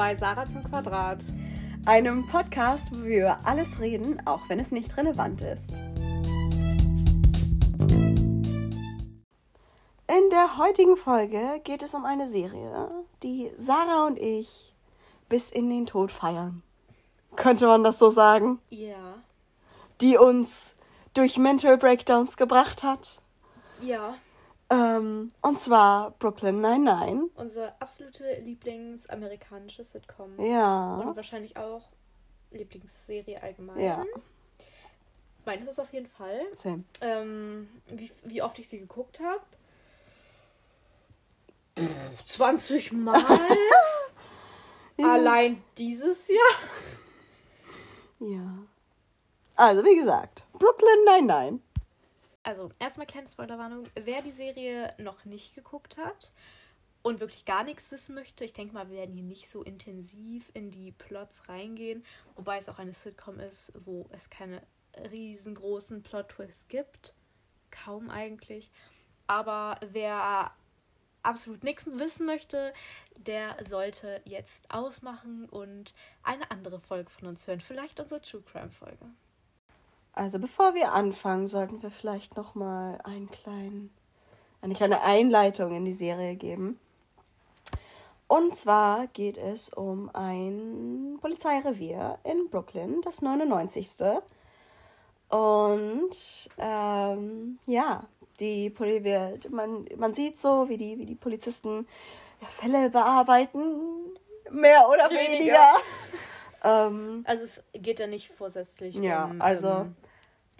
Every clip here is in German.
bei Sarah zum Quadrat. Einem Podcast, wo wir über alles reden, auch wenn es nicht relevant ist. In der heutigen Folge geht es um eine Serie, die Sarah und ich bis in den Tod feiern. Könnte man das so sagen? Ja. Die uns durch Mental Breakdowns gebracht hat. Ja. Ähm, und zwar Brooklyn 99. Unsere absolute Lieblingsamerikanische Sitcom. Ja. Und wahrscheinlich auch Lieblingsserie allgemein. Ja. Meines ist auf jeden Fall. Same. Ähm, wie, wie oft ich sie geguckt habe? 20 Mal. Ja. Allein dieses Jahr. Ja. Also, wie gesagt, Brooklyn 99. Also, erstmal kleine Spoilerwarnung. Wer die Serie noch nicht geguckt hat und wirklich gar nichts wissen möchte, ich denke mal, wir werden hier nicht so intensiv in die Plots reingehen, wobei es auch eine Sitcom ist, wo es keine riesengroßen Plot-Twists gibt. Kaum eigentlich. Aber wer absolut nichts wissen möchte, der sollte jetzt ausmachen und eine andere Folge von uns hören. Vielleicht unsere True Crime Folge. Also, bevor wir anfangen, sollten wir vielleicht noch mal einen kleinen, eine kleine Einleitung in die Serie geben. Und zwar geht es um ein Polizeirevier in Brooklyn, das 99. Und ähm, ja, die Poli wird, man, man sieht so, wie die, wie die Polizisten Fälle bearbeiten, mehr oder Weniger. weniger. Ähm, Also es geht ja nicht vorsätzlich Ja, um... also- Ähm,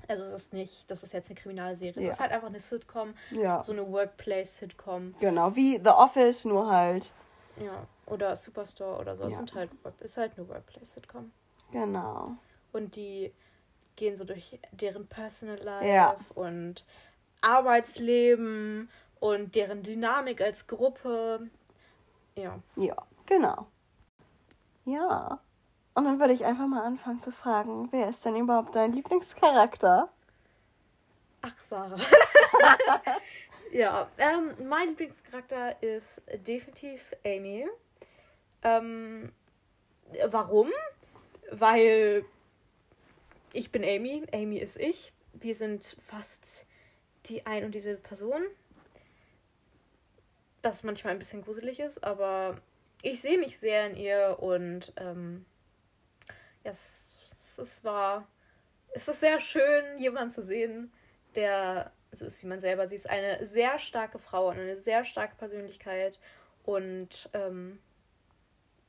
also es ist nicht, das ist jetzt eine Kriminalserie. Ja. Es ist halt einfach eine Sitcom, ja, so eine Workplace-Sitcom. genau, wie The Office, nur halt, Ja. Oder Superstore oder so. Es Ja. sind halt, ist halt eine Workplace-Sitcom. genau. Und die gehen so durch deren Personal Life Ja. und Arbeitsleben und deren Dynamik als Gruppe. Ja. Ja, genau. Ja. Und dann würde ich einfach mal anfangen zu fragen, wer ist denn überhaupt dein Lieblingscharakter? Ach, Sarah. ja, ähm, mein Lieblingscharakter ist definitiv Amy. Ähm, warum? Weil ich bin Amy, Amy ist ich. Wir sind fast die ein und diese Person. Das manchmal ein bisschen gruselig ist, aber ich sehe mich sehr in ihr und ähm, es, es war es ist sehr schön, jemanden zu sehen, der so ist wie man selber. Sie ist eine sehr starke Frau und eine sehr starke Persönlichkeit. Und ähm,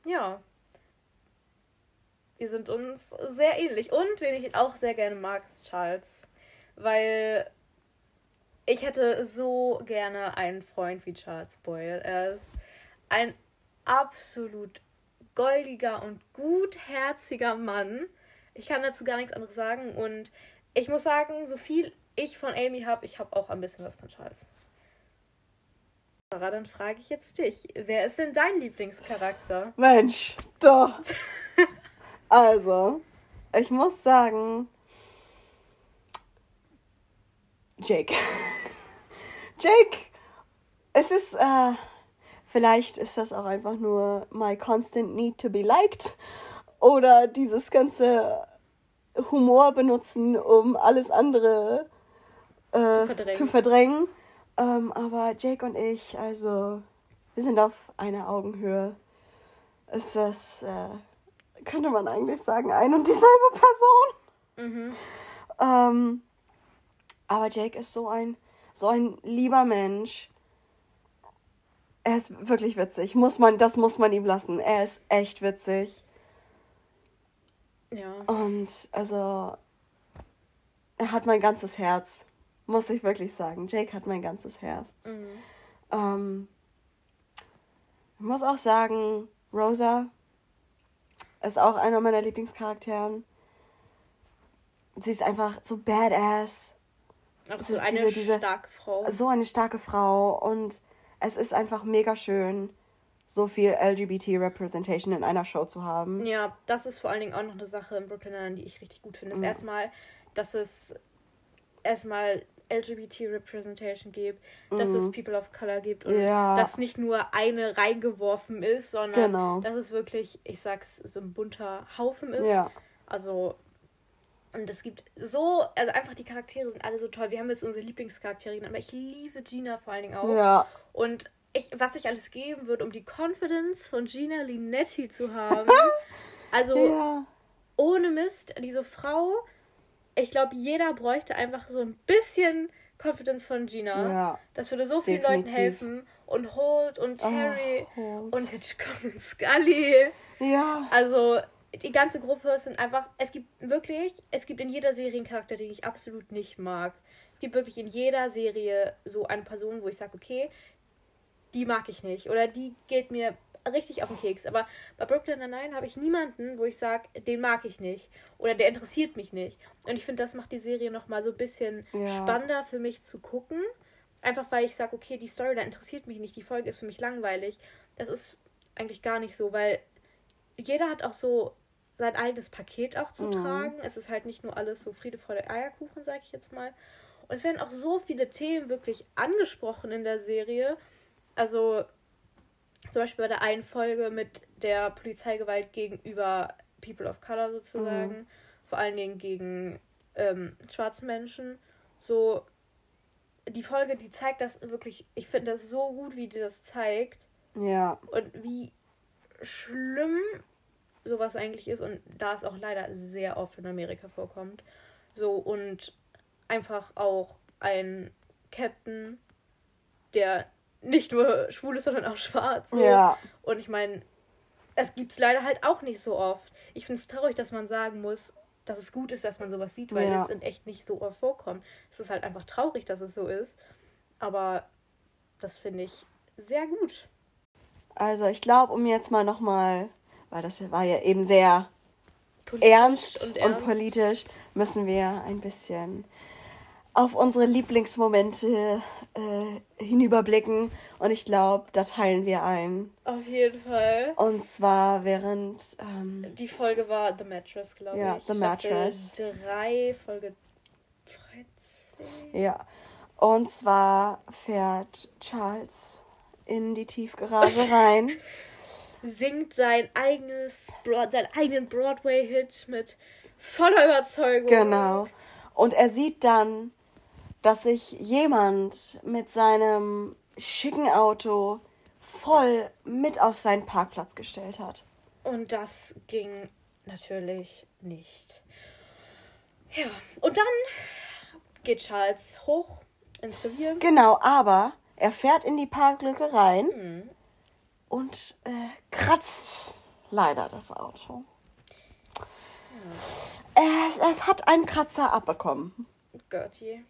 ja, wir sind uns sehr ähnlich. Und wen ich auch sehr gerne mag, ist Charles. Weil ich hätte so gerne einen Freund wie Charles Boyle. Er ist ein absolut goldiger und gutherziger Mann. Ich kann dazu gar nichts anderes sagen. Und ich muss sagen, so viel ich von Amy habe, ich habe auch ein bisschen was von Charles. Sarah, dann frage ich jetzt dich. Wer ist denn dein Lieblingscharakter? Mensch, doch. also, ich muss sagen, Jake. Jake, es ist, äh, vielleicht ist das auch einfach nur my constant need to be liked oder dieses ganze Humor benutzen, um alles andere äh, Zu verdrängen. Zu verdrängen. Ähm, aber Jake und ich, also, wir sind auf einer Augenhöhe. Ist das, äh, könnte man eigentlich sagen, ein und dieselbe Person. Mhm. Ähm, aber Jake ist so ein, so ein lieber Mensch. Er ist wirklich witzig. Muss man, das muss man ihm lassen. Er ist echt witzig. Ja. Und also, er hat mein ganzes Herz. Muss ich wirklich sagen. Jake hat mein ganzes Herz. Mhm. Ähm, ich muss auch sagen, Rosa ist auch einer meiner Lieblingscharakteren. Sie ist einfach so badass. Auch Es so ist eine diese- diese- starke Frau. So eine starke Frau. Und es ist einfach mega schön, so viel LGBT-Representation in einer Show zu haben. Ja, das ist vor allen Dingen auch noch eine Sache in Brooklyn die ich richtig gut finde. Ist erstmal, dass es erstmal LGBT-Representation gibt, dass es Mhm. People of Color gibt und Ja. dass nicht nur eine reingeworfen ist, sondern Genau. dass es wirklich, ich sag's, so ein bunter Haufen ist. Ja. Also, und es gibt so, also einfach die Charaktere sind alle so toll. Wir haben jetzt unsere Lieblingscharaktere genannt, aber ich liebe Gina vor allen Dingen auch. Ja. Und ich, was ich alles geben würde, um die Confidence von Gina Linetti zu haben. also, Ja. ohne Mist, diese Frau, ich glaube, jeder bräuchte einfach so ein bisschen Confidence von Gina. Ja. Das würde so vielen Leuten Definitiv. helfen. Und Holt und Terry Oh, Holt. und Hitchcock und Scully. Ja. Also, die ganze Gruppe sind einfach. Es gibt wirklich, es gibt in jeder Serie einen Charakter, den ich absolut nicht mag. Es gibt wirklich in jeder Serie so eine Person, wo ich sage, okay, die mag ich nicht. Oder die geht mir richtig auf den Keks. Aber bei Brooklyn Nine-Nine habe ich niemanden, wo ich sage, den mag ich nicht. Oder der interessiert mich nicht. Und ich finde, das macht die Serie nochmal so ein bisschen Ja. spannender für mich zu gucken. Einfach weil ich sage, okay, die Storyline interessiert mich nicht, die Folge ist für mich langweilig. Das ist eigentlich gar nicht so, weil jeder hat auch so sein eigenes Paket auch zu Mhm. tragen. Es ist halt nicht nur alles so Friede, Freude, Eierkuchen, sag ich jetzt mal. Und es werden auch so viele Themen wirklich angesprochen in der Serie. Also zum Beispiel bei der einen Folge mit der Polizeigewalt gegenüber People of Color sozusagen. Vor allen Dingen gegen ähm, schwarze Menschen. So, die Folge, die zeigt das wirklich, ich finde das so gut, wie die das zeigt Ja. und wie schlimm sowas eigentlich ist und da es auch leider sehr oft in Amerika vorkommt. So und einfach auch ein Captain, der nicht nur schwul ist, sondern auch schwarz. So. Ja. Und ich meine, es gibt es leider halt auch nicht so oft. Ich finde es traurig, dass man sagen muss, dass es gut ist, dass man sowas sieht, weil Ja. es in echt nicht so oft vorkommt. Es ist halt einfach traurig, dass es so ist. Aber das finde ich sehr gut. Also ich glaube, um jetzt mal nochmal, weil das war ja eben sehr Politisch ernst und, ernst. politisch, müssen wir ein bisschen auf unsere Lieblingsmomente äh, hinüberblicken. Und ich glaube, da teilen wir ein. Auf jeden Fall. Und zwar während ähm, Die Folge war The Mattress, glaube Ja, ich. The Staffel Mattress. 3, Folge 13. Ja. Und zwar fährt Charles in die Tiefgarage rein. Singt sein eigenes Broad, seinen eigenen Broadway-Hit mit voller Überzeugung. Genau. Und er sieht dann, dass sich jemand mit seinem schicken Auto voll mit auf seinen Parkplatz gestellt hat. Und das ging natürlich nicht. Ja, und dann geht Charles hoch ins Revier. Genau, aber er fährt in die Parklücke rein Hm. Und äh, kratzt leider das Auto. Es, es hat einen Kratzer abbekommen. Gertie.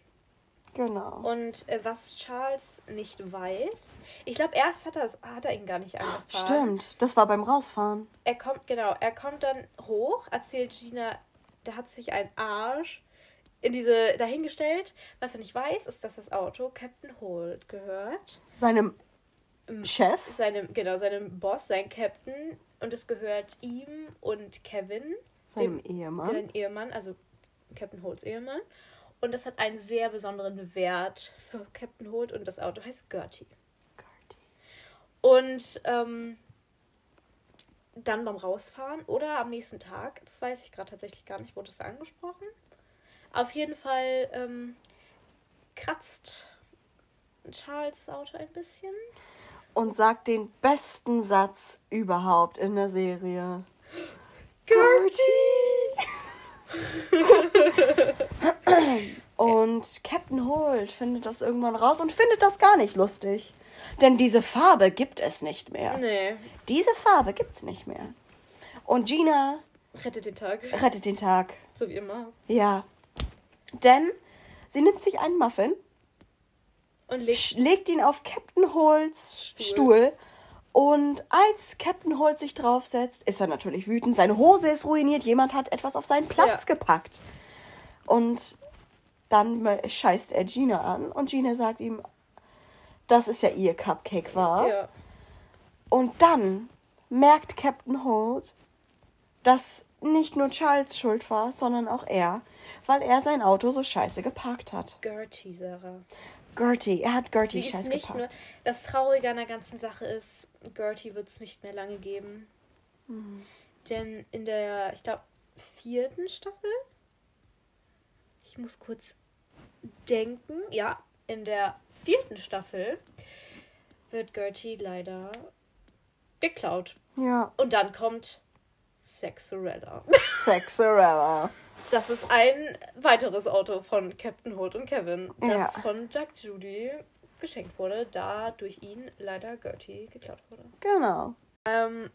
Genau. Und äh, was Charles nicht weiß, ich glaube, erst hat er, hat er ihn gar nicht angefahren. Stimmt, das war beim Rausfahren. Er kommt, genau, er kommt dann hoch, erzählt Gina, der hat sich einen Arsch in diese dahingestellt. Was er nicht weiß, ist, dass das Auto Captain Holt gehört. Seinem Chef. Seinem, genau, seinem Boss, sein Captain. Und es gehört ihm und Kevin, Seinem dem, Ehemann. den Ehemann, also Captain Holts Ehemann. Und das hat einen sehr besonderen Wert für Captain Holt und das Auto heißt Gertie. Und ähm, dann beim Rausfahren oder am nächsten Tag, das weiß ich gerade tatsächlich gar nicht, wurde das angesprochen. Auf jeden Fall ähm, kratzt Charles Auto ein bisschen. Und sagt den besten Satz überhaupt in der Serie. Gertie! Und Captain Holt findet das irgendwann raus und findet das gar nicht lustig. Denn diese Farbe gibt es nicht mehr. Nee, Diese Farbe gibt's nicht mehr. Und Gina rettet den Tag. rettet den Tag. So wie immer. Ja. Denn sie nimmt sich einen Muffin, Und legt legt ihn auf Captain Holts Stuhl. Stuhl. Und als Captain Holt sich draufsetzt, ist er natürlich wütend. Seine Hose ist ruiniert. Jemand hat etwas auf seinen Platz Ja. gepackt. Und dann scheißt er Gina an. Und Gina sagt ihm, dass es ja ihr Cupcake war. ja. Und dann merkt Captain Holt, dass nicht nur Charles schuld war, sondern auch er, weil er sein Auto so scheiße geparkt hat. Gertie, Sarah. Gertie, er hat Gertie Sie ist scheiße nicht nur. Das Traurige an der ganzen Sache ist, Gertie wird es nicht mehr lange geben. Mhm. Denn in der, ich glaube, vierten Staffel. Ich muss kurz denken. Ja, in der vierten Staffel wird Gertie leider geklaut. Ja, Und dann kommt Sexorella. Sexorella. Das ist ein weiteres Auto von Captain Holt und Kevin, das Ja. von Jack Judy geschenkt wurde, da durch ihn leider Gertie geklaut wurde. Genau. Ähm,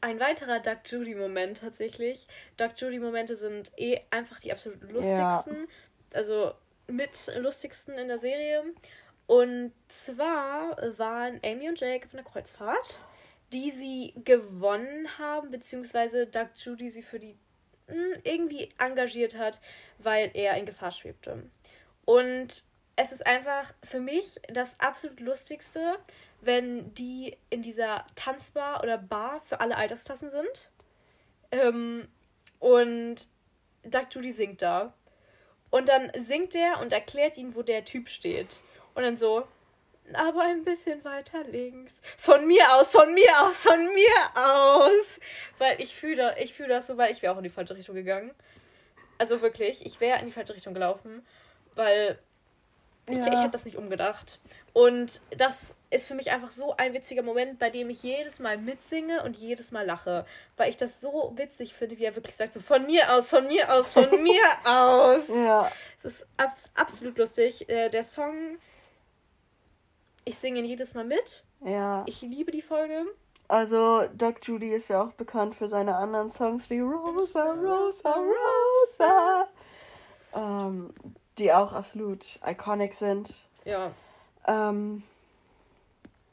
ein weiterer Duck Judy-Moment tatsächlich. Duck Judy-Momente sind eh einfach die absolut lustigsten. Also mit lustigsten in der Serie. Und zwar waren Amy und Jake auf einer Kreuzfahrt, die sie gewonnen haben, beziehungsweise Duck Judy sie für die irgendwie engagiert hat, weil er in Gefahr schwebte. Und es ist einfach für mich das absolut lustigste, wenn die in dieser Tanzbar oder Bar für alle Altersklassen sind. Ähm, und Doug Judy singt da. Und dann singt er und erklärt ihm, wo der Typ steht. Und dann so, aber ein bisschen weiter links. Von mir aus, von mir aus, von mir aus. Weil ich fühle ich fühl das so, weil ich wäre auch in die falsche Richtung gegangen. Also wirklich, ich wäre in die falsche Richtung gelaufen. Weil ich, Ja. ich hätte das nicht umgedacht. Und das ist für mich einfach so ein witziger Moment, bei dem ich jedes Mal mitsinge und jedes Mal lache. Weil ich das so witzig finde, wie er wirklich sagt, so von mir aus, von mir aus, von mir aus. Ja. Es ist abs absolut lustig. Äh, der Song, ich singe ihn jedes Mal mit. Ja. Ich liebe die Folge. Also, Doug Judy ist ja auch bekannt für seine anderen Songs wie Rosa, Rosa, Rosa. Ähm, die auch absolut iconic sind. Ja, Ähm,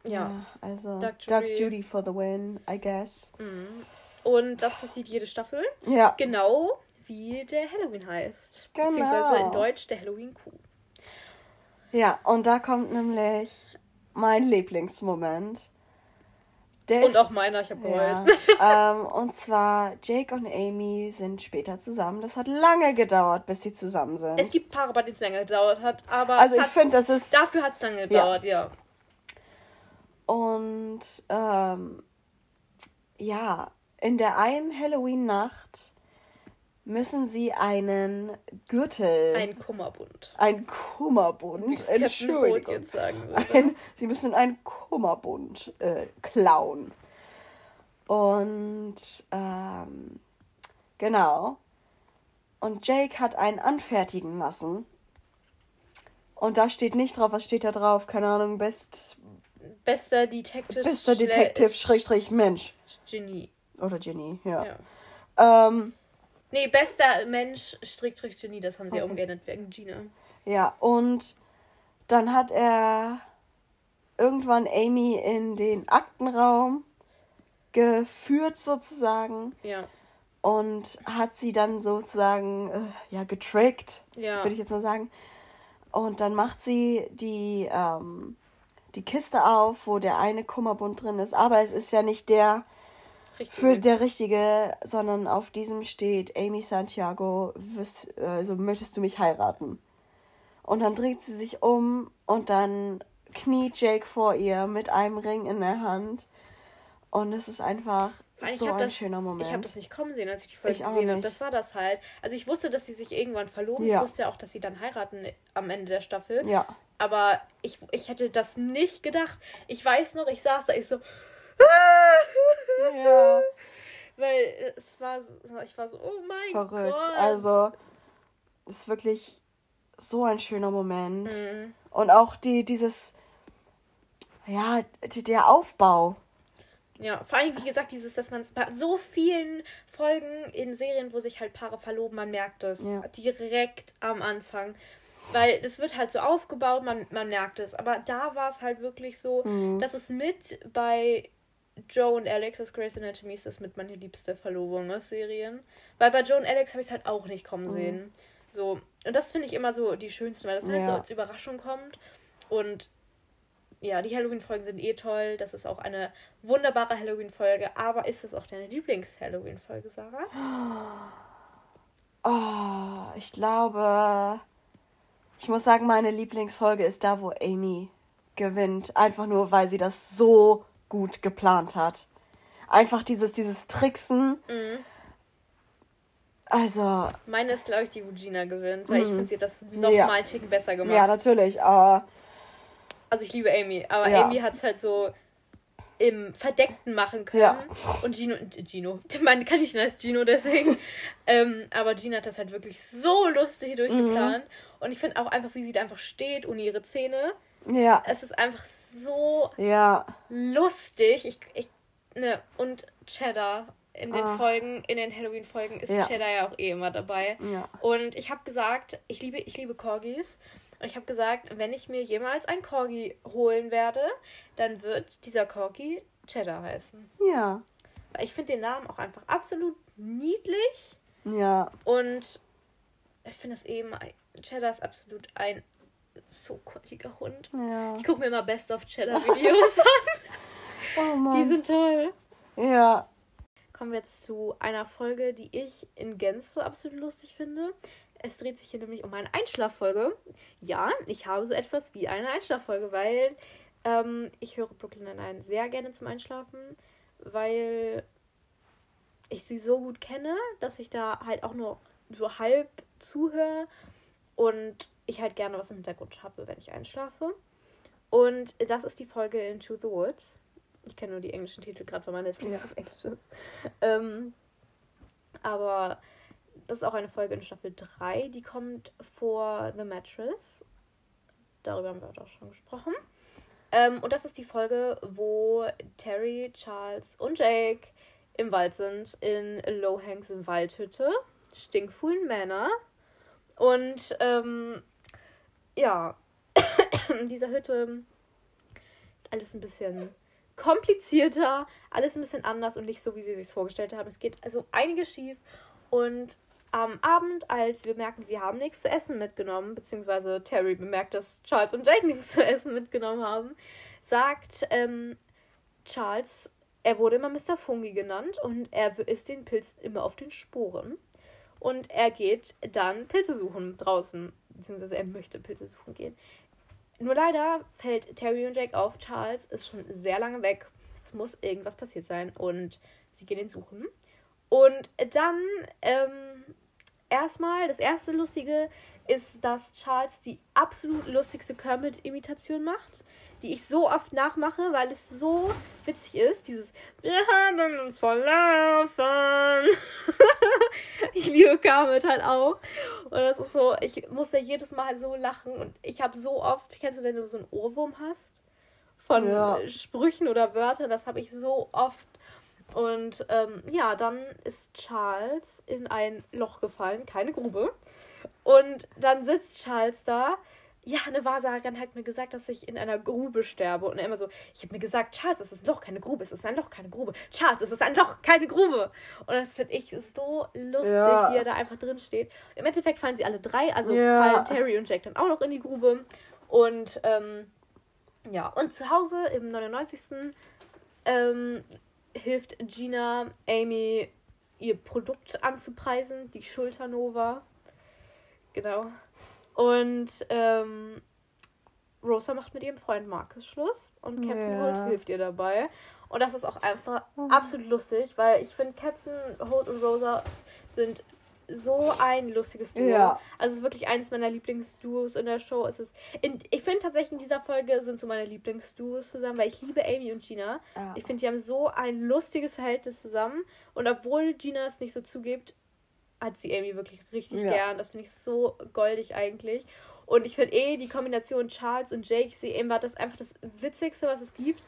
ja. also Doug Doug Judy. Judy. for the win, I guess. Mhm. Und das passiert jede Staffel. Ja. Genau wie der Halloween heißt. Genau. Beziehungsweise in Deutsch der Halloween Kuh. Ja, und da kommt nämlich mein Lieblingsmoment. Der Und auch meiner, ich hab ja, geheult. ähm, Und zwar, Jake und Amy sind später zusammen. Das hat lange gedauert, bis sie zusammen sind. Es gibt Paare, bei denen es länger gedauert hat, aber also ich finde, das ist... dafür hat es lange gedauert, ja. Und ähm, ja, in der einen Halloween-Nacht müssen sie einen Gürtel, Ein Kummerbund. ein Kummerbund, Entschuldigung, jetzt sagen würde. ein, sie müssen einen Kummerbund äh, klauen. Und ähm, genau. Und Jake hat einen anfertigen lassen. Und da steht nicht drauf, was steht da drauf? Keine Ahnung, Best, Bester Detective. bester Detective, Schrägstrich Mensch. Genie. Oder Genie, ja. Ja. Ähm, Nee, bester Mensch, Strickstrich Genie, das haben sie Okay. umgeändert wegen Gina. ja, und dann hat er irgendwann Amy in den Aktenraum geführt sozusagen Ja. und hat sie dann sozusagen äh, ja getrickt, Ja. würde ich jetzt mal sagen. Und dann macht sie die ähm, die Kiste auf, wo der eine Kummerbund drin ist, aber es ist ja nicht der Richtig. für der richtige, sondern auf diesem steht Amy Santiago, wirst, also möchtest du mich heiraten? Und dann dreht sie sich um und dann kniet Jake vor ihr mit einem Ring in der Hand. Und es ist einfach so ich hab ein das, schöner Moment. Ich habe das nicht kommen sehen, als ich die Folge Ich gesehen habe. Das war das halt. Also ich wusste, dass sie sich irgendwann verloben. Ja. Ich wusste ja auch, dass sie dann heiraten am Ende der Staffel. ja, Aber ich, ich hätte das nicht gedacht. Ich weiß noch, ich saß da, ich so. ja, Weil es war so, ich war so, oh mein verrückt. Gott. Also, es ist wirklich so ein schöner Moment. Mhm. Und auch die, dieses, ja, die- der Aufbau. Ja, vor allem, wie gesagt, dieses, dass man bei so vielen Folgen in Serien, wo sich halt Paare verloben, man merkt es Ja. direkt am Anfang. Weil es wird halt so aufgebaut, man, man merkt es. Aber da war es halt wirklich so, Mhm. dass es mit bei Joe und Alex aus Grey's Anatomy ist das mit meine liebste Verlobung aus Serien. Weil bei Joe und Alex habe ich es halt auch nicht kommen Mhm. sehen. So, und das finde ich immer so die schönsten, weil das halt so Ja. als Überraschung kommt. Und ja, die Halloween-Folgen sind eh toll. Das ist auch eine wunderbare Halloween-Folge. Aber ist es auch deine Lieblings-Halloween-Folge, Sarah? Oh, ich glaube, ich muss sagen, meine Lieblingsfolge ist da, wo Amy gewinnt. Einfach nur, weil sie das so gut geplant hat. Einfach dieses, dieses Tricksen. Mhm. Also. Meine ist, glaube ich, die, wo Gina gewinnt, weil ich mhm. finde, sie hat das nochmal ja. einen Ticken besser gemacht. Ja, natürlich, aber. Also, ich liebe Amy, aber ja. Amy hat es halt so im Verdeckten machen können. Ja. Und Gino, Gino, man kann nicht als Gino deswegen. ähm, aber Gina hat das halt wirklich so lustig durchgeplant. Mhm. Und ich finde auch einfach, wie sie da einfach steht, ohne ihre Zähne. Ja. Es ist einfach so ja. lustig. Ich, ich, ne, und Cheddar in den ah. Folgen, in den Halloween-Folgen ist ja. Cheddar ja auch eh immer dabei. Ja. Und ich habe gesagt, ich liebe, ich liebe Corgis. Und ich habe gesagt, wenn ich mir jemals ein Corgi holen werde, dann wird dieser Corgi Cheddar heißen. Ja. Ich finde den Namen auch einfach absolut niedlich. Ja. Und ich finde es eben, Cheddar ist absolut ein so kolliger Hund. Ja. Ich gucke mir immer Best of Cheddar Videos an. Oh Mann. Die sind toll. Ja. Kommen wir jetzt zu einer Folge, die ich in Gänze absolut lustig finde. Es dreht sich hier nämlich um eine Einschlaffolge. Ja, ich habe so etwas wie eine Einschlaffolge, weil ähm, ich höre Brooklyn Nine-Nine sehr gerne zum Einschlafen, weil ich sie so gut kenne, dass ich da halt auch nur so halb zuhöre und ich halt gerne was im Hintergrund habe, wenn ich einschlafe. Und das ist die Folge Into the Woods. Ich kenne nur die englischen Titel, gerade weil mein Netflix ja. auf Englisch ist. Ähm, aber das ist auch eine Folge in Staffel 3, die kommt vor The Mattress. Darüber haben wir auch schon gesprochen. Ähm, und das ist die Folge, wo Terry, Charles und Jake im Wald sind, in Lohangs Waldhütte. Stinkfuhlen Männer. Und ähm, ja, in dieser Hütte ist alles ein bisschen komplizierter, alles ein bisschen anders und nicht so, wie sie sich vorgestellt haben. Es geht also einiges schief und am Abend, als wir merken, sie haben nichts zu essen mitgenommen, beziehungsweise Terry bemerkt, dass Charles und Jake nichts zu essen mitgenommen haben, sagt ähm, Charles, er wurde immer Mr. Fungi genannt und er ist den Pilzen immer auf den Sporen. Und er geht dann Pilze suchen draußen, beziehungsweise er möchte Pilze suchen gehen. Nur leider fällt Terry und Jake auf, Charles ist schon sehr lange weg. Es muss irgendwas passiert sein und sie gehen ihn suchen. Und dann ähm, erstmal, das erste Lustige ist, dass Charles die absolut lustigste Kermit-Imitation macht, die ich so oft nachmache, weil es so witzig ist. Dieses Wir haben uns verlaufen. ich liebe Kermit halt auch. Und das ist so, ich muss da jedes Mal so lachen. Und ich habe so oft, kennst du, wenn du so einen Ohrwurm hast? Von ja. Sprüchen oder Wörtern, das habe ich so oft und ähm, ja, dann ist Charles in ein Loch gefallen, keine Grube. Und dann sitzt Charles da. Ja, eine Wahrsagerin hat mir gesagt, dass ich in einer Grube sterbe. Und er immer so, ich habe mir gesagt, Charles, es ist ein Loch, keine Grube, es ist ein Loch, keine Grube. Charles, es ist ein Loch, keine Grube. Und das finde ich so lustig, ja. wie er da einfach drin steht. Im Endeffekt fallen sie alle drei, also ja. fallen Terry und Jack dann auch noch in die Grube. Und ähm, ja, und zu Hause im 99. Ähm, hilft Gina Amy ihr Produkt anzupreisen, die Schulternova. Genau. Und ähm, Rosa macht mit ihrem Freund Marcus Schluss und Captain ja. Holt hilft ihr dabei. Und das ist auch einfach oh. absolut lustig, weil ich finde, Captain Holt und Rosa sind so ein lustiges Duo. Ja. Also es ist wirklich eines meiner Lieblingsduos in der Show. Es ist in, ich finde tatsächlich in dieser Folge sind so meine Lieblingsduos zusammen, weil ich liebe Amy und Gina. Ja. Ich finde, die haben so ein lustiges Verhältnis zusammen. Und obwohl Gina es nicht so zugibt, hat sie Amy wirklich richtig ja. gern. Das finde ich so goldig eigentlich. Und ich finde eh die Kombination Charles und Jake, sie eben war das einfach das Witzigste, was es gibt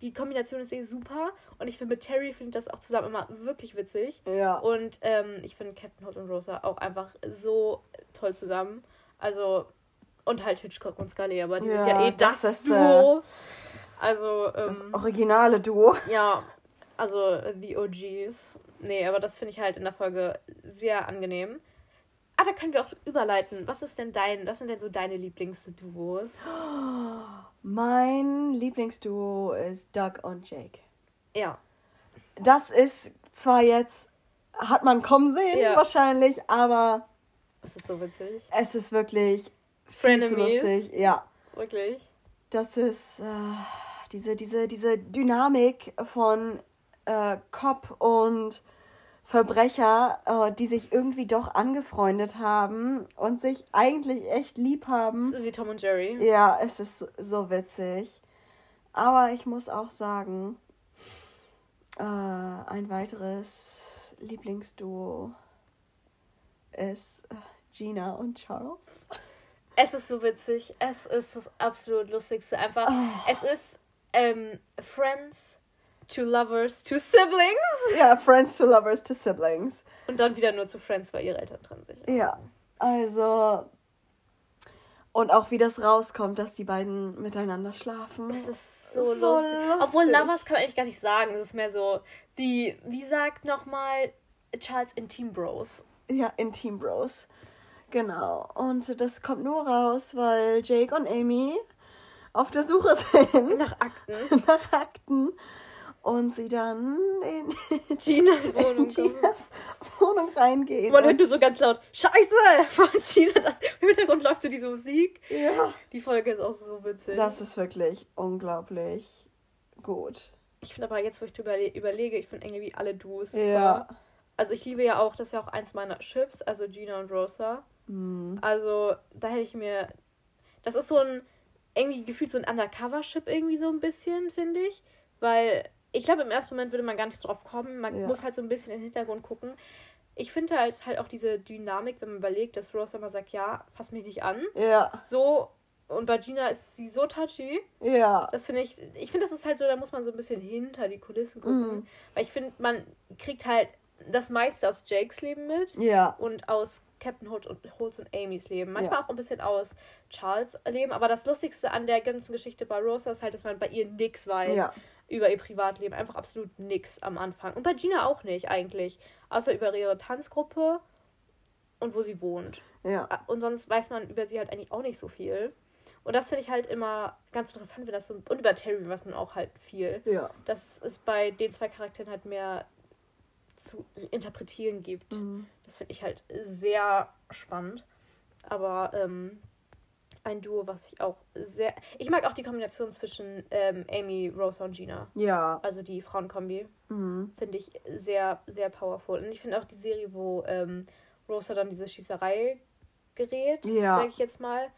die Kombination ist eh super. Und ich finde, mit Terry finde ich das auch zusammen immer wirklich witzig. Ja. Und ähm, ich finde Captain Holt und Rosa auch einfach so toll zusammen. Also, und halt Hitchcock und Scully, aber die ja, sind ja eh das, das ist, Duo. Äh, also, ähm, das originale Duo. Ja, also The OGs. Nee, aber das finde ich halt in der Folge sehr angenehm. Ah, da können wir auch überleiten. Was ist denn dein, was sind denn so deine Lieblingsduos? Mein Lieblingsduo ist Doug und Jake. Ja. Das ist zwar jetzt, hat man kommen sehen Ja. wahrscheinlich, aber Es ist so witzig. es ist wirklich viel zu Frenemies. lustig. Ja, Wirklich. das ist äh, diese, diese, diese Dynamik von äh, Cop und Verbrecher, äh, die sich irgendwie doch angefreundet haben und sich eigentlich echt lieb haben. Ist wie Tom und Jerry. Ja, es ist so witzig. Aber ich muss auch sagen, äh, ein weiteres Lieblingsduo ist äh, Gina und Charles. Es ist so witzig. Es ist das absolut lustigste. Einfach, es ist ähm, Friends to Lovers to Siblings. Ja, Friends to Lovers to Siblings. Und dann wieder nur zu Friends, weil ihre Eltern dran sind. Ja, also. Und auch wie das rauskommt, dass die beiden miteinander schlafen. Es ist so, So lustig. lustig. Obwohl Lovers kann man eigentlich gar nicht sagen. Es ist mehr so, die, wie sagt nochmal Charles Intim Bros. Ja, in Team Bros. Genau. Und das kommt nur raus, weil Jake und Amy auf der Suche sind Nach Akten. nach Akten und sie dann in Ginas in Wohnung kommen. Ginas Wohnung reingehen. Man hört und- nur so ganz laut, Scheiße! Von Gina. Das, Im Hintergrund läuft so diese Musik. Ja. Die Folge ist auch so witzig. Das ist wirklich unglaublich gut. Ich finde aber jetzt, wo ich drüber überlege, ich finde irgendwie alle Duos super. Ja. Also ich liebe ja auch, das ist ja auch eins meiner Chips, also Gina und Rosa. Hm. Also da hätte ich mir. Das ist so ein. Irgendwie gefühlt so ein Undercover-Chip irgendwie so ein bisschen, finde ich. Weil ich glaube, im ersten Moment würde man gar nicht drauf kommen. Man Ja. muss halt so ein bisschen in den Hintergrund gucken. Ich finde halt, halt auch diese Dynamik, wenn man überlegt, dass Rosa mal sagt, ja, fass mich nicht an. Ja. So. Und bei Gina ist sie so touchy. Ja. Das finde ich, ich finde, das ist halt so, da muss man so ein bisschen hinter die Kulissen gucken. Mhm. Weil ich finde, man kriegt halt das meiste aus Jakes Leben mit Ja. und aus Captain Holt und, Holtz und Amys Leben. Manchmal Ja. auch ein bisschen aus Charles Leben. Aber das Lustigste an der ganzen Geschichte bei Rosa ist halt, dass man bei ihr nichts weiß Ja. Über ihr Privatleben. Einfach absolut nix am Anfang. Und bei Gina auch nicht eigentlich. Außer über ihre Tanzgruppe und wo sie wohnt. Ja. Und sonst weiß man über sie halt eigentlich auch nicht so viel. Und das finde ich halt immer ganz interessant, wenn das so. Und über Terry weiß man auch halt viel. Ja. Dass es bei den zwei Charakteren halt mehr zu interpretieren gibt. Mhm. Das finde ich halt sehr spannend. Aber ähm, ein Duo, was ich auch sehr. Ich mag auch die Kombination zwischen ähm, Amy, Rosa und Gina. Ja. Also die Frauenkombi. Mhm. Finde ich sehr, sehr powerful. Und ich finde auch die Serie, wo ähm, Rosa dann diese Schießerei gerät, Ja. sag ich jetzt mal.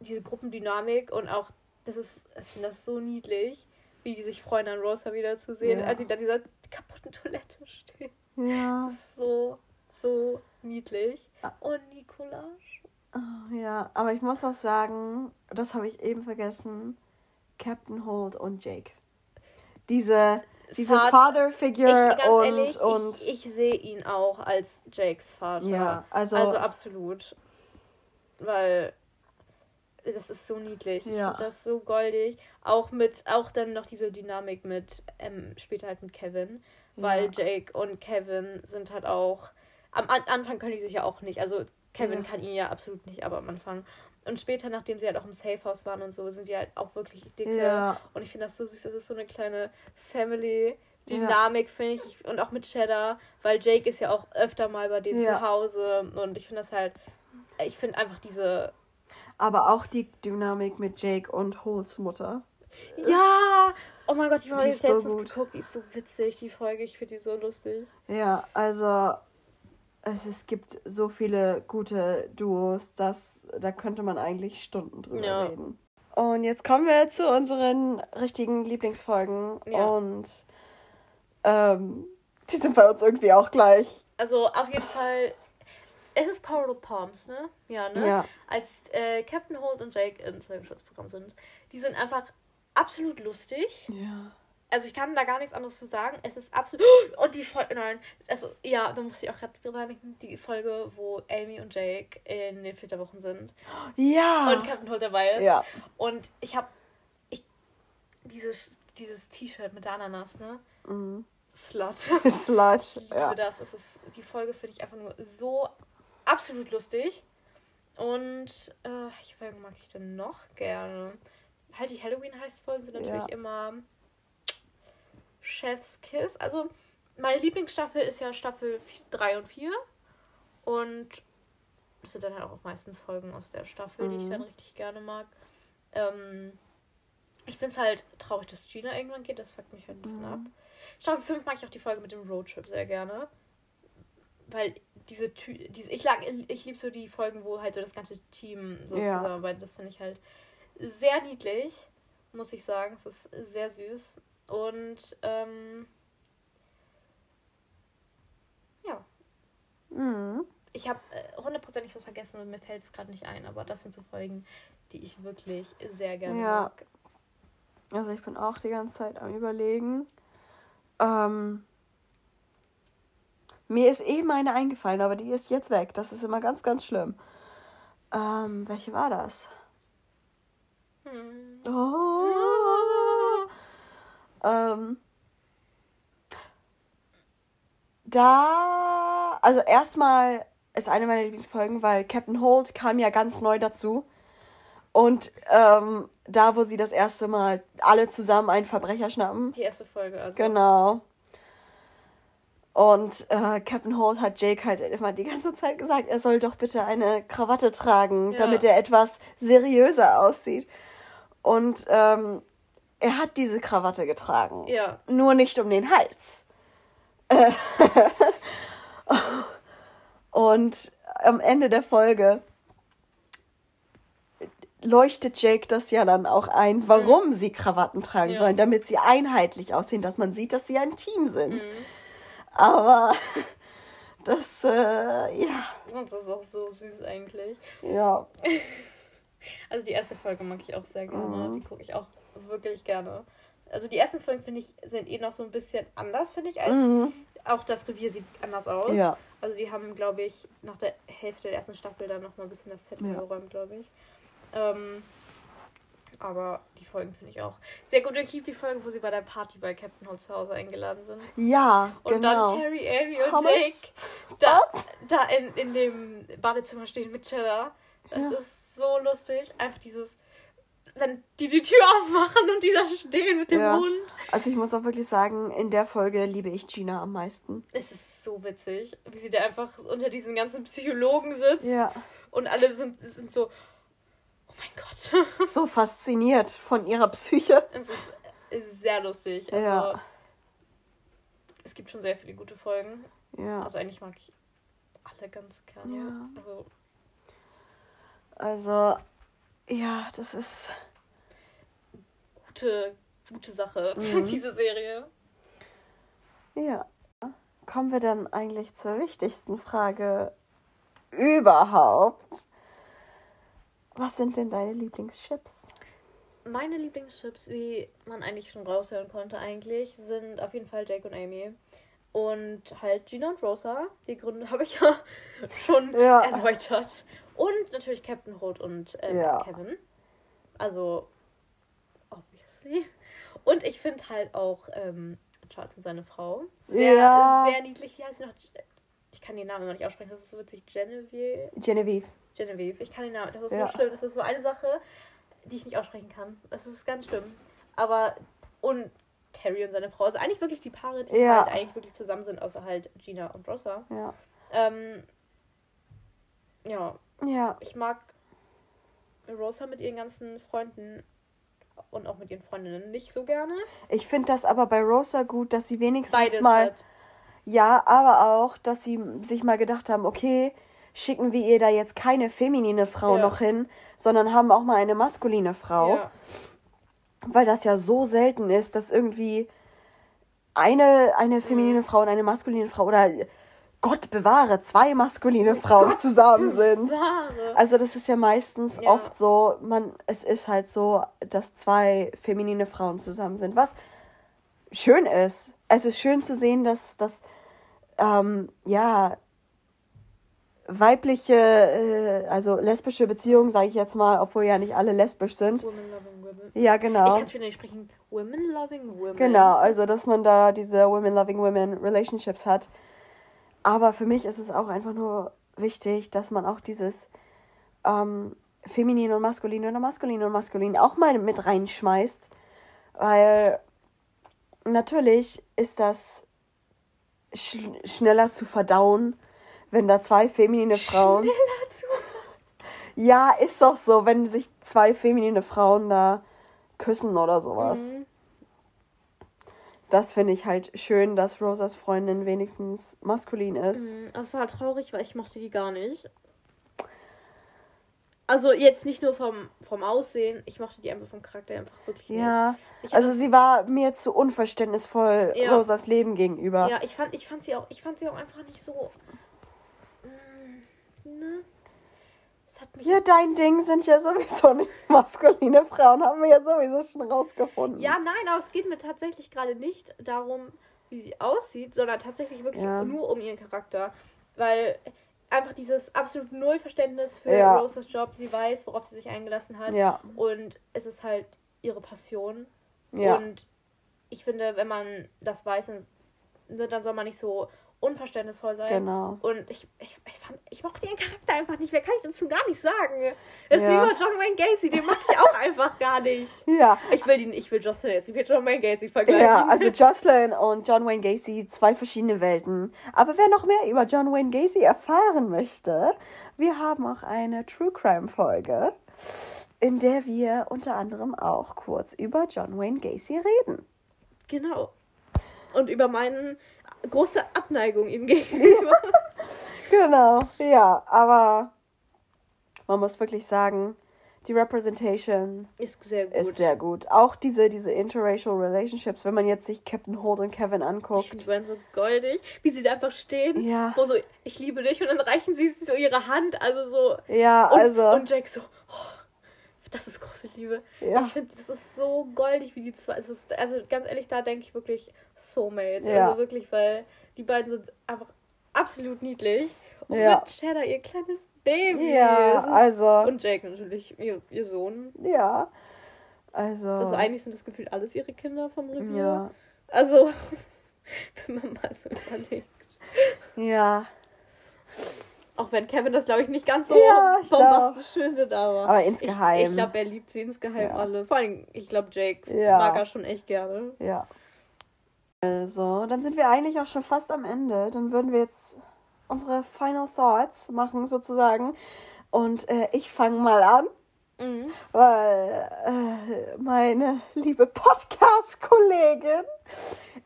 Diese Gruppendynamik und auch, das ist, ich finde das so niedlich, wie die sich freuen, an Rosa wiederzusehen, Ja. als sie dann dieser kaputten Toilette steht. Ja. Das ist so, so niedlich. Ah. Und Nicolas. Oh, ja, aber ich muss auch sagen, das habe ich eben vergessen. Captain Holt und Jake. Diese, diese Vater- Father-Figure ich, ganz und, ehrlich, und ich, ich sehe ihn auch als Jakes Vater. ja, also, Also absolut. Weil das ist so niedlich. Ich Ja. finde das so goldig. Auch mit, auch dann noch diese Dynamik mit, ähm, später halt mit Kevin. Weil Ja. Jake und Kevin sind halt auch. Am An Anfang können die sich ja auch nicht. Also Kevin Ja. kann ihn ja absolut nicht, aber am Anfang. Und später, nachdem sie halt auch im Safehouse waren und so, sind die halt auch wirklich dicke. ja, Und ich finde das so süß. Das ist so eine kleine Family-Dynamik, finde ich. Und auch mit Cheddar, weil Jake ist ja auch öfter mal bei denen Ja. zu Hause. Und ich finde das halt. Ich finde einfach diese. aber auch die Dynamik mit Jake und Holts Mutter. Ja! Oh mein Gott, die Folge Die ist so gut. geguckt. Die ist so witzig, die Folge. Ich finde die so lustig. Ja, also es, es gibt so viele gute Duos, dass da könnte man eigentlich Stunden drüber Ja. reden. Und jetzt kommen wir zu unseren richtigen Lieblingsfolgen Ja. und ähm, die sind bei uns irgendwie auch gleich. Also auf jeden Fall. Es ist Coral Palms, ne? Ja, ne? Ja. Als äh, Captain Holt und Jake im Zeugenschutzprogramm sind. Die sind einfach absolut lustig. Ja. Also ich kann da gar nichts anderes zu sagen. Es ist absolut. Und die Folge, nein, also ja, da muss ich auch gerade dran denken, die Folge, wo Amy und Jake in den Flitterwochen sind Ja. und Captain Holt dabei ist. ja. Und ich habe ich dieses dieses T-Shirt mit der Ananas, ne? Mhm. Slut. Slut. Ich liebe Ja. das. Das ist die Folge finde ich einfach nur so absolut lustig. Und äh, welche Folgen mag ich denn noch gerne? Halt die Halloween heißt Folgen sind natürlich Ja. immer Chef's Kiss. Also meine Lieblingsstaffel ist ja Staffel 3 und 4 und das sind dann halt auch meistens Folgen aus der Staffel, die ich Mhm. dann richtig gerne mag. Ähm, ich finde es halt traurig, dass Gina irgendwann geht, das fuckt mich halt ein bisschen Mhm. ab. Staffel 5 mag ich auch die Folge mit dem Roadtrip sehr gerne. Weil diese, Tü diese ich, lag, ich liebe so die Folgen, wo halt so das ganze Team so Ja. zusammenarbeitet. Das finde ich halt sehr niedlich, muss ich sagen. Es ist sehr süß. Und ähm, ja, Mhm. ich habe äh, hundertprozentig was vergessen und mir fällt es gerade nicht ein, aber das sind so Folgen, die ich wirklich sehr gerne Ja. mag. Also ich bin auch die ganze Zeit am überlegen. Ähm, mir ist eben eine eingefallen, aber die ist jetzt weg. Das ist immer ganz, ganz schlimm. Ähm, welche war das? Hm. Oh. Ähm, da, also erstmal ist eine meiner Lieblingsfolgen, weil Captain Holt kam ja ganz neu dazu. Und ähm, da, wo sie das erste Mal alle zusammen einen Verbrecher schnappen. Die erste Folge, also. Genau. Und äh, Captain Holt hat Jake halt immer die ganze Zeit gesagt, er soll doch bitte eine Krawatte tragen, Ja. damit er etwas seriöser aussieht. Und ähm, er hat diese Krawatte getragen. Ja. Nur nicht um den Hals. Äh, Und am Ende der Folge leuchtet Jake das ja dann auch ein, warum sie Krawatten tragen Ja. sollen, damit sie einheitlich aussehen, dass man sieht, dass sie ein Team sind. Mhm. Aber das, äh, ja, Und das ist auch so süß eigentlich. ja, Also die erste Folge mag ich auch sehr gerne. Mhm. Die gucke ich auch wirklich gerne. Also die ersten Folgen, finde ich, sind eh noch so ein bisschen anders, finde ich, als mhm. auch das Revier sieht anders aus. ja, Also die haben, glaube ich, nach der Hälfte der ersten Staffel dann noch mal ein bisschen das Set Ja. glaube ich. Ähm, aber die Folgen finde ich auch sehr gut. Ich liebe die Folge, wo sie bei der Party bei Captain Holt zu Hause eingeladen sind. ja, Und genau. dann Terry, Amy und Hummus? Jake da, da in, in dem Badezimmer stehen mit Cheddar. Das Ja. ist so lustig. Einfach dieses, wenn die die Tür aufmachen und die da stehen mit dem Ja. Hund. Also ich muss auch wirklich sagen, in der Folge liebe ich Gina am meisten. Es ist so witzig, wie sie da einfach unter diesen ganzen Psychologen sitzt. Ja, Und alle sind, sind so, oh mein Gott. so fasziniert von ihrer Psyche. es ist, es ist sehr lustig. Also, Ja. es gibt schon sehr viele gute Folgen. Ja, Also eigentlich mag ich alle ganz gerne. Ja. Also also, ja, das ist, gute, gute Sache, Mhm. diese Serie. ja. Kommen wir dann eigentlich zur wichtigsten Frage überhaupt. Was sind denn deine Lieblingschips? Meine Lieblingschips, wie man eigentlich schon raushören konnte, eigentlich, sind auf jeden Fall Jake und Amy. Und halt Gina und Rosa. Die Gründe habe ich ja schon Ja. erläutert. Und natürlich Captain Holt und ähm, Ja. Kevin. Also, obviously. Und ich finde halt auch ähm, Charles und seine Frau sehr, Ja. sehr niedlich. Wie heißt sie noch? Ich kann den Namen immer nicht aussprechen, das ist so witzig. Genevieve. Genevieve. Genevieve. Ich kann den Namen. Das ist so schlimm. Das ist so eine Sache, die ich nicht aussprechen kann. Das ist ganz schlimm. Aber und Terry und seine Frau sind eigentlich wirklich die Paare, die Ja. halt eigentlich wirklich zusammen sind, außer halt Gina und Rosa. Ja. Ähm, ja, Ja, ich mag Rosa mit ihren ganzen Freunden und auch mit ihren Freundinnen nicht so gerne. ich finde das aber bei Rosa gut, dass sie wenigstens Beides mal. halt. Ja, aber auch, dass sie sich mal gedacht haben, okay, schicken wir ihr da jetzt keine feminine Frau Ja. noch hin, sondern haben auch mal eine maskuline Frau. Ja. Weil das ja so selten ist, dass irgendwie eine, eine feminine Mhm. Frau und eine maskuline Frau oder Gott bewahre, zwei maskuline Frauen zusammen sind. Wahre. Also das ist ja meistens Ja. oft so, man, es ist halt so, dass zwei feminine Frauen zusammen sind, was schön ist. Es ist schön zu sehen, dass, dass ähm, ja, weibliche, äh, also lesbische Beziehungen, sage ich jetzt mal, obwohl ja nicht alle lesbisch sind. Women loving women. Ja, Ich genau. kann schon nicht sprechen. Women loving women. Genau, also dass man da diese Women Loving Women Relationships hat. Aber für mich ist es auch einfach nur wichtig, dass man auch dieses ähm, feminin und maskulin oder maskulin und maskulin auch mal mit reinschmeißt. Weil natürlich ist das sch schneller zu verdauen, wenn da zwei feminine Frauen. Schneller zu Ja, ist doch so, wenn sich zwei feminine Frauen da küssen oder sowas. Mhm. Das finde ich halt schön, dass Rosas Freundin wenigstens maskulin ist. Mhm, Das war traurig, weil ich mochte die gar nicht. Also jetzt nicht nur vom, vom Aussehen, ich mochte die einfach vom Charakter einfach wirklich Ja, nicht. Ich hab also sie war mir zu unverständnisvoll Ja. Rosas Leben gegenüber. Ja, ich fand, ich fand sie auch, ich fand sie auch einfach nicht so. Ne? Ja, dein Ding sind ja sowieso nicht maskuline Frauen, haben wir ja sowieso schon rausgefunden. Ja, nein, aber es geht mir tatsächlich gerade nicht darum, wie sie aussieht, sondern tatsächlich wirklich Ja. nur um ihren Charakter. Weil einfach dieses absolut null Verständnis für Ja. Rosas Job, sie weiß, worauf sie sich eingelassen hat. Ja. Und es ist halt ihre Passion. Ja. Und ich finde, wenn man das weiß, dann, dann soll man nicht so unverständnisvoll sein. Genau. Und ich, ich, ich fand, ich mochte ihren Charakter einfach nicht mehr, kann ich dazu gar nicht sagen. Es ist Ja. wie bei John Wayne Gacy, den mag ich auch einfach gar nicht. Ja. Ich will ihn, ich will Jocelyn jetzt nicht mit John Wayne Gacy vergleichen. Ja, also Jocelyn und John Wayne Gacy, zwei verschiedene Welten. Aber wer noch mehr über John Wayne Gacy erfahren möchte, wir haben auch eine True Crime Folge, in der wir unter anderem auch kurz über John Wayne Gacy reden. Genau. Und über meine große Abneigung ihm gegenüber. Genau, ja, aber man muss wirklich sagen, die Representation Ist sehr gut. ist sehr gut. Auch diese, diese interracial relationships, wenn man jetzt sich Captain Holt und Kevin anguckt. die beiden so goldig, wie sie da einfach stehen. Ja. Wo so, ich liebe dich. Und dann reichen sie so ihre Hand. Also so. Ja, Und, also. und Jack so, oh, das ist große Liebe. Ja. Ich finde, das ist so goldig, wie die zwei. Ist, also ganz ehrlich, da denke ich wirklich Soulmates. Ja. Also wirklich, weil die beiden sind einfach absolut niedlich. Und Ja. mit Cheddar, ihr kleines Baby. Ja, ist- also- Und Jake natürlich, ihr, ihr Sohn. ja. Also. Also eigentlich sind das gefühlt alles ihre Kinder vom Review. ja. Also, wenn man mal so überlegt. Ja. Auch wenn Kevin das, glaube ich, nicht ganz so Ja, ich bombastisch findet, aber. Aber insgeheim. Ich, ich glaube, er liebt sie insgeheim Ja. alle. Vor allem, ich glaube, Jake Ja. mag er schon echt gerne. Ja. Also, dann sind wir eigentlich auch schon fast am Ende. Dann würden wir jetzt unsere Final Thoughts machen, sozusagen. Und äh, ich fange mal an, Mhm. weil äh, meine liebe Podcast-Kollegin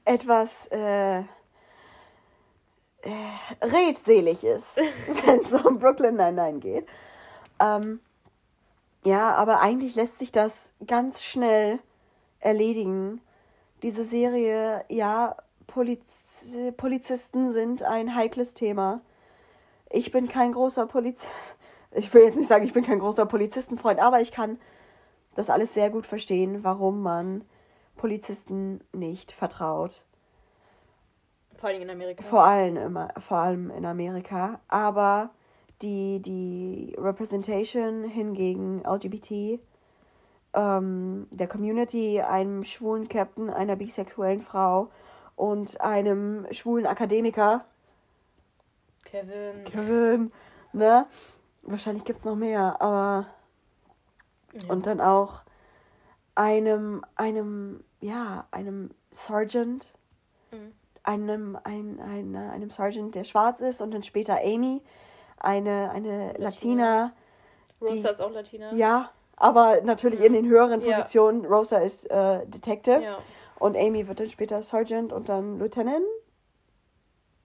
etwas äh, äh, redselig ist, wenn es um Brooklyn Nine-Nine geht. Ähm, ja, aber eigentlich lässt sich das ganz schnell erledigen. Diese Serie, ja, Poliz Polizisten sind ein heikles Thema. Ich bin kein großer Polizist. Ich will jetzt nicht sagen, ich bin kein großer Polizistenfreund, aber ich kann das alles sehr gut verstehen, warum man Polizisten nicht vertraut. Vor allem in Amerika. Vor allem, immer, vor allem in Amerika. Aber die, die Representation hingegen LGBT, ähm, der Community, einem schwulen Captain, einer bisexuellen Frau und einem schwulen Akademiker, Kevin. Kevin, ne? Wahrscheinlich gibt es noch mehr, aber. Ja. Und dann auch einem, einem, ja, einem Sergeant, Mhm. Einem, ein, ein, einem Sergeant, der schwarz ist und dann später Amy, eine, eine Latina, Rosa ist auch Latina. ja, aber natürlich in den höheren Ja. Positionen. Rosa ist äh, Detective Ja. und Amy wird dann später Sergeant und dann Lieutenant.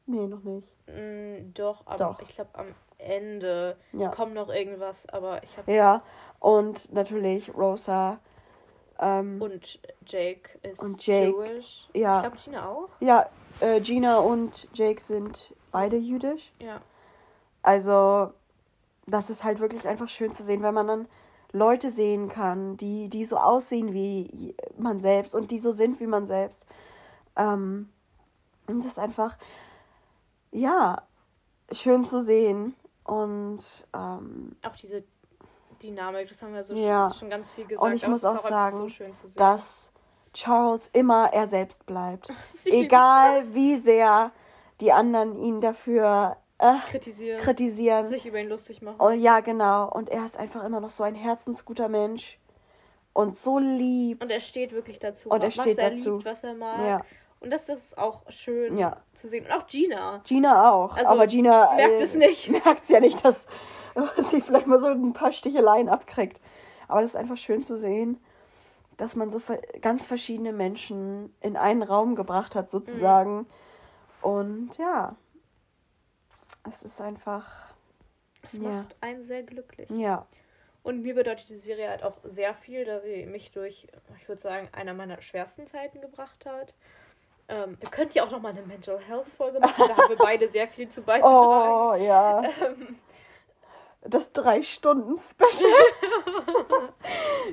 Nee, noch nicht. Mm, doch, aber Doch. ich glaube, am Ende Ja. kommt noch irgendwas, aber ich habe. Ja, und natürlich Rosa. Ähm, Und Jake ist Und Jake, Jewish. ja. Ich glaube, Tina auch. ja, äh, Gina und Jake sind beide jüdisch. Ja. Also, das ist halt wirklich einfach schön zu sehen, wenn man dann Leute sehen kann, die, die so aussehen wie man selbst und die so sind wie man selbst. Ähm, und das ist einfach, ja, schön zu sehen. Und, ähm, Auch diese Dynamik, das haben wir so Ja. schon, schon ganz viel gesagt. und ich aber muss auch sagen, so dass Charles immer er selbst bleibt. Liebe Egal wie sehr die anderen ihn dafür äh, Kritisieren. kritisieren. Sich über ihn lustig machen. Oh ja, genau. Und er ist einfach immer noch so ein herzensguter Mensch. Und so lieb. Und er steht wirklich dazu. Und er was steht er dazu. liebt, was er mag. Ja. Und das ist auch schön Ja. zu sehen. Und auch Gina. Gina auch. Also, aber Gina merkt äh, es nicht. Merkt ja nicht, dass sie vielleicht mal so ein paar Sticheleien abkriegt. Aber das ist einfach schön zu sehen, dass man so ganz verschiedene Menschen in einen Raum gebracht hat, sozusagen. Mhm. Und ja, es ist einfach, Das Ja. macht einen sehr glücklich. ja, Und mir bedeutet die Serie halt auch sehr viel, da sie mich durch, ich würde sagen, einer meiner schwersten Zeiten gebracht hat. Ähm, wir könnten ja auch nochmal eine Mental Health Folge machen, da haben wir beide sehr viel zu beizutragen. Oh, ja. Ähm, Das Drei-Stunden-Special.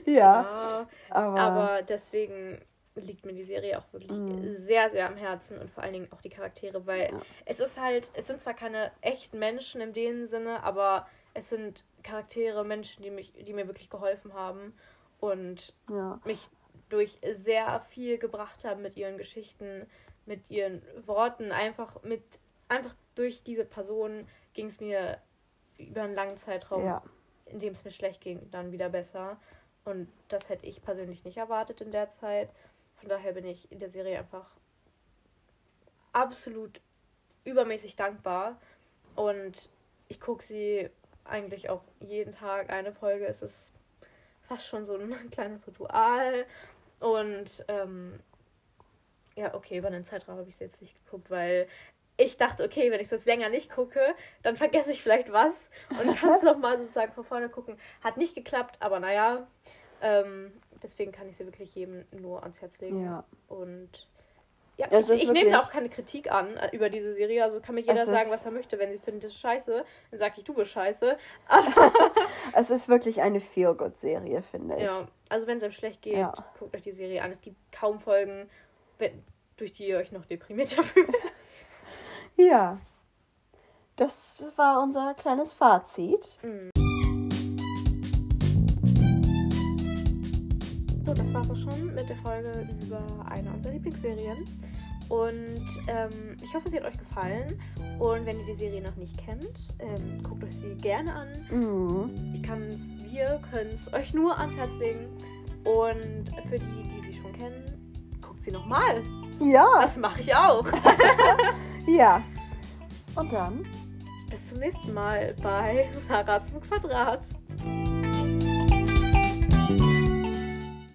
ja, ja, aber, aber deswegen liegt mir die Serie auch wirklich Mhm. sehr, sehr am Herzen und vor allen Dingen auch die Charaktere, weil Ja. es ist halt, es sind zwar keine echten Menschen in dem Sinne, aber es sind Charaktere, Menschen, die mich, die mir wirklich geholfen haben und ja, mich durch sehr viel gebracht haben mit ihren Geschichten, mit ihren Worten, einfach mit einfach durch diese Person ging es mir über einen langen Zeitraum, ja, in dem es mir schlecht ging, dann wieder besser. Und das hätte ich persönlich nicht erwartet in der Zeit. Von daher bin ich in der Serie einfach absolut übermäßig dankbar. Und ich gucke sie eigentlich auch jeden Tag eine Folge. Es ist fast schon so ein kleines Ritual. Und ähm, ja, okay, über einen Zeitraum habe ich es jetzt nicht geguckt, weil ich dachte, okay, wenn ich das länger nicht gucke, dann vergesse ich vielleicht was und kann es nochmal sozusagen von vorne gucken. Hat nicht geklappt, aber naja. Ähm, deswegen kann ich sie wirklich jedem nur ans Herz legen. ja. Und ja, Es ich, ich nehme da auch keine Kritik an äh, über diese Serie. Also kann mir jeder sagen, was er möchte. Wenn sie finden, das ist scheiße, dann sage ich, du bist scheiße. Es ist wirklich eine Feel-Good-Serie, finde ich. Ja, also wenn es einem schlecht geht, Ja. guckt euch die Serie an. Es gibt kaum Folgen, wenn, durch die ihr euch noch deprimierter fühlt. Ja. Das war unser kleines Fazit. So, das war's auch schon mit der Folge über eine unserer Lieblingsserien. Und ähm, ich hoffe, sie hat euch gefallen. Und wenn ihr die Serie noch nicht kennt, ähm, guckt euch sie gerne an. Mhm. Ich kann's, wir können es euch nur ans Herz legen. Und für die, die sie schon kennen, guckt sie nochmal. Ja, Das mache ich auch. ja. Und dann Bis zum nächsten Mal bei Sarah zum Quadrat.